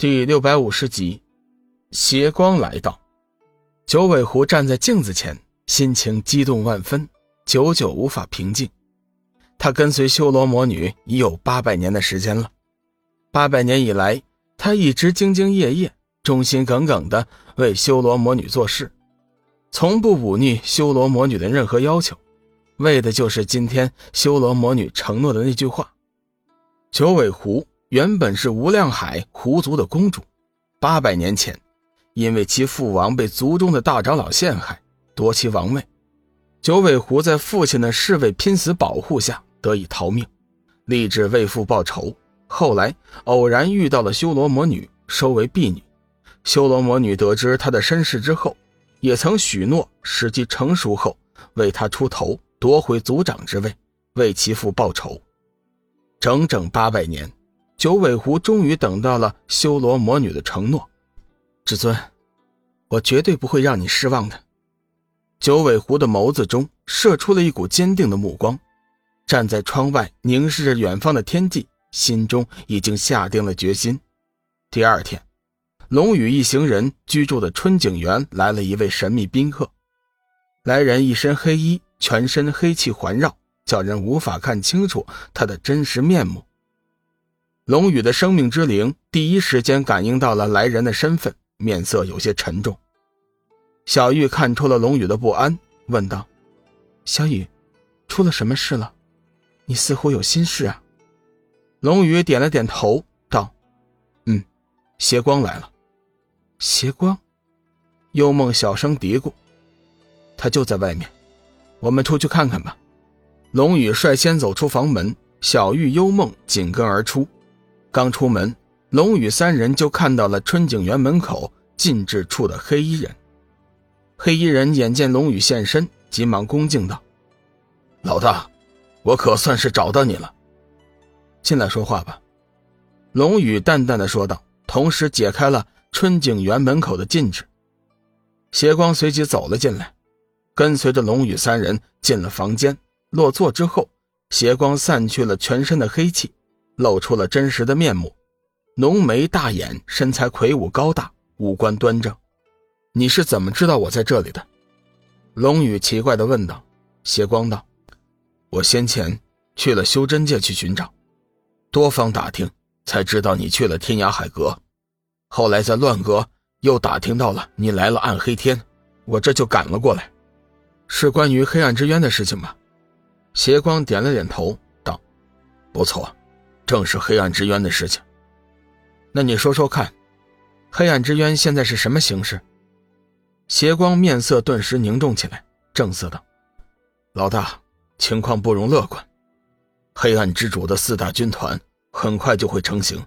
第六百五十集，邪光来到。九尾狐站在镜子前，心情激动万分，久久无法平静。他跟随修罗魔女已有八百年的时间了，八百年以来，他一直兢兢业业、忠心耿耿的为修罗魔女做事，从不忤逆修罗魔女的任何要求，为的就是今天修罗魔女承诺的那句话。九尾狐。原本是无量海狐族的公主，八百年前，因为其父王被族中的大长老陷害，夺其王位。九尾狐在父亲的侍卫拼死保护下得以逃命，立志为父报仇。后来偶然遇到了修罗魔女，收为婢女。修罗魔女得知他的身世之后，也曾许诺时机成熟后为他出头，夺回族长之位，为其父报仇。整整八百年。九尾狐终于等到了修罗魔女的承诺，至尊，我绝对不会让你失望的。九尾狐的眸子中射出了一股坚定的目光，站在窗外凝视着远方的天际，心中已经下定了决心。第二天，龙宇一行人居住的春景园来了一位神秘宾客，来人一身黑衣，全身黑气环绕，叫人无法看清楚他的真实面目。龙宇的生命之灵第一时间感应到了来人的身份，面色有些沉重。小玉看出了龙宇的不安，问道：“小雨，出了什么事了？你似乎有心事啊。”龙宇点了点头，道：“嗯，邪光来了。”邪光，幽梦小声嘀咕：“他就在外面，我们出去看看吧。”龙宇率先走出房门，小玉、幽梦紧跟而出。刚出门，龙宇三人就看到了春景园门口禁制处的黑衣人。黑衣人眼见龙宇现身，急忙恭敬道：“老大，我可算是找到你了，进来说话吧。”龙宇淡淡的说道，同时解开了春景园门口的禁制。邪光随即走了进来，跟随着龙宇三人进了房间。落座之后，邪光散去了全身的黑气。露出了真实的面目，浓眉大眼，身材魁梧高大，五官端正。你是怎么知道我在这里的？龙宇奇怪的问道。邪光道：“我先前去了修真界去寻找，多方打听，才知道你去了天涯海阁。后来在乱阁又打听到了你来了暗黑天，我这就赶了过来。是关于黑暗之渊的事情吗？”邪光点了点头，道：“不错。”正是黑暗之渊的事情。那你说说看，黑暗之渊现在是什么形式？邪光面色顿时凝重起来，正色道：“老大，情况不容乐观。黑暗之主的四大军团很快就会成型，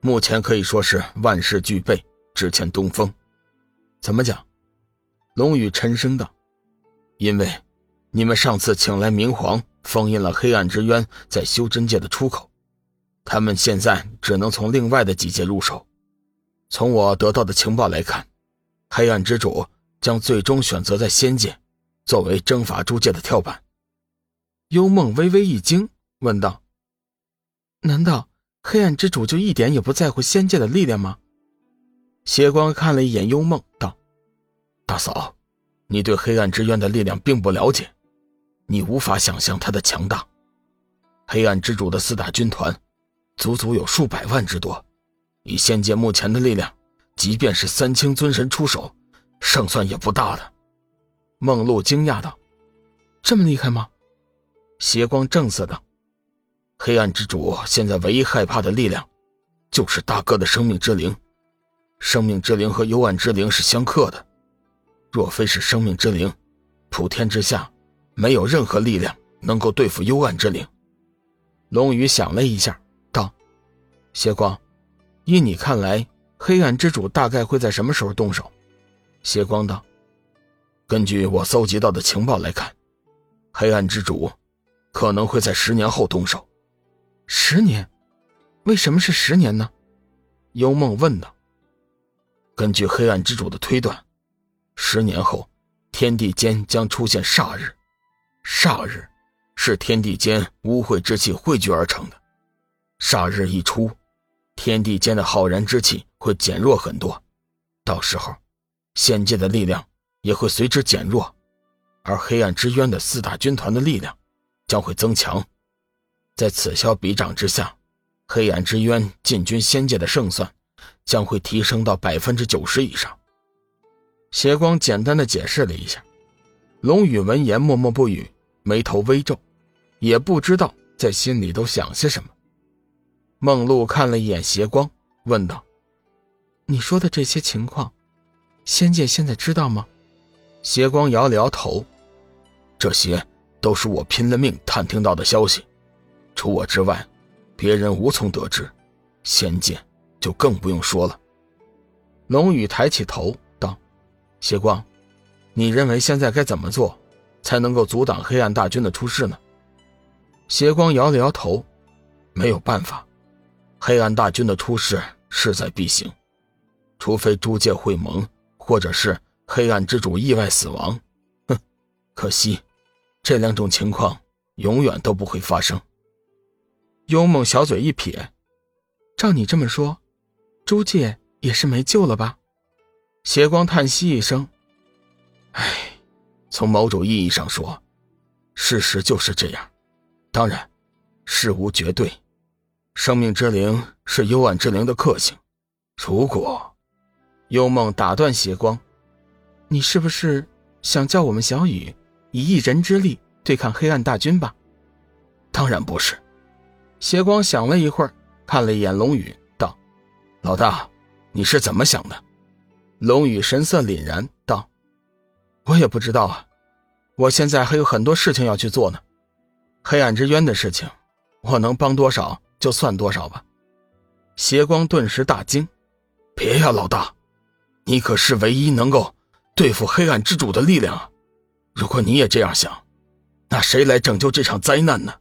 目前可以说是万事俱备，只欠东风。怎么讲？”龙宇沉声道：“因为你们上次请来明皇，封印了黑暗之渊在修真界的出口。”他们现在只能从另外的几界入手。从我得到的情报来看，黑暗之主将最终选择在仙界，作为征伐诸界的跳板。幽梦微微一惊，问道：“难道黑暗之主就一点也不在乎仙界的力量吗？”邪光看了一眼幽梦，道：“大嫂，你对黑暗之渊的力量并不了解，你无法想象它的强大。黑暗之主的四大军团。”足足有数百万之多，以仙界目前的力量，即便是三清尊神出手，胜算也不大的。梦露惊讶道：“这么厉害吗？”邪光正色道：“黑暗之主现在唯一害怕的力量，就是大哥的生命之灵。生命之灵和幽暗之灵是相克的，若非是生命之灵，普天之下没有任何力量能够对付幽暗之灵。”龙宇想了一下。谢光，依你看来，黑暗之主大概会在什么时候动手？谢光道：“根据我搜集到的情报来看，黑暗之主可能会在十年后动手。十年？为什么是十年呢？”幽梦问道。根据黑暗之主的推断，十年后，天地间将出现煞日。煞日，是天地间污秽之气汇聚而成的。煞日一出。天地间的浩然之气会减弱很多，到时候，仙界的力量也会随之减弱，而黑暗之渊的四大军团的力量将会增强。在此消彼长之下，黑暗之渊进军仙界的胜算将会提升到百分之九十以上。邪光简单的解释了一下，龙宇闻言默默不语，眉头微皱，也不知道在心里都想些什么。梦露看了一眼邪光，问道：“你说的这些情况，仙界现在知道吗？”邪光摇了摇头：“这些都是我拼了命探听到的消息。”除我之外，别人无从得知，仙界就更不用说了。龙宇抬起头道：“邪光，你认为现在该怎么做，才能够阻挡黑暗大军的出世呢？”邪光摇了摇头：“没有办法，黑暗大军的出世势在必行，除非诸界会盟，或者是黑暗之主意外死亡。哼，可惜，这两种情况永远都不会发生。”幽梦小嘴一撇，照你这么说，朱界也是没救了吧？邪光叹息一声：“唉，从某种意义上说，事实就是这样。当然，事无绝对。生命之灵是幽暗之灵的克星。如果……”幽梦打断邪光：“你是不是想叫我们小雨以一人之力对抗黑暗大军吧？”“当然不是。”邪光想了一会儿，看了一眼龙宇，道：“老大，你是怎么想的？”龙宇神色凛然道：“我也不知道啊，我现在还有很多事情要去做呢。黑暗之渊的事情，我能帮多少就算多少吧。”邪光顿时大惊：“别呀，老大，你可是唯一能够对付黑暗之主的力量啊！如果你也这样想，那谁来拯救这场灾难呢？”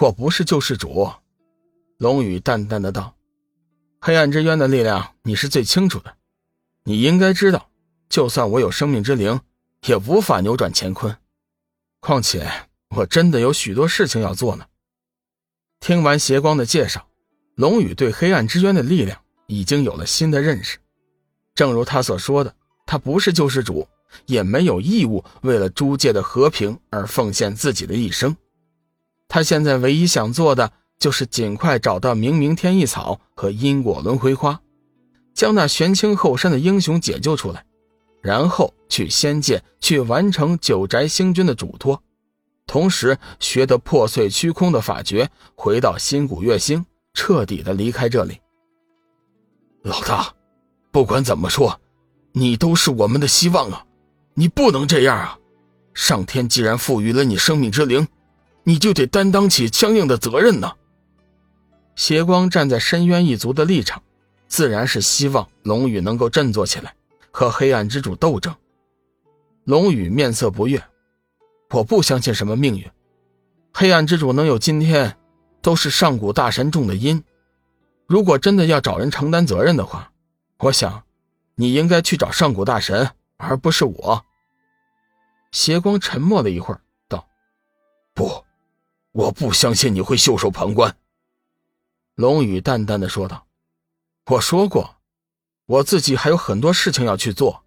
我不是救世主，龙宇淡淡的道：“黑暗之渊的力量你是最清楚的，你应该知道，就算我有生命之灵，也无法扭转乾坤。况且我真的有许多事情要做呢。”听完邪光的介绍，龙宇对黑暗之渊的力量已经有了新的认识。正如他所说的，他不是救世主，也没有义务为了诸界的和平而奉献自己的一生。他现在唯一想做的就是尽快找到明明天意草和因果轮回花，将那玄清后山的英雄解救出来，然后去仙界去完成九宅星君的嘱托，同时学得破碎虚空的法诀，回到新古月星，彻底的离开这里。老大，不管怎么说，你都是我们的希望啊！你不能这样啊！上天既然赋予了你生命之灵。你就得担当起相应的责任呢。邪光站在深渊一族的立场，自然是希望龙宇能够振作起来，和黑暗之主斗争。龙宇面色不悦，我不相信什么命运，黑暗之主能有今天，都是上古大神种的因。如果真的要找人承担责任的话，我想，你应该去找上古大神，而不是我。邪光沉默了一会儿，道：“不。”我不相信你会袖手旁观。”龙宇淡淡的说道，“我说过，我自己还有很多事情要去做。”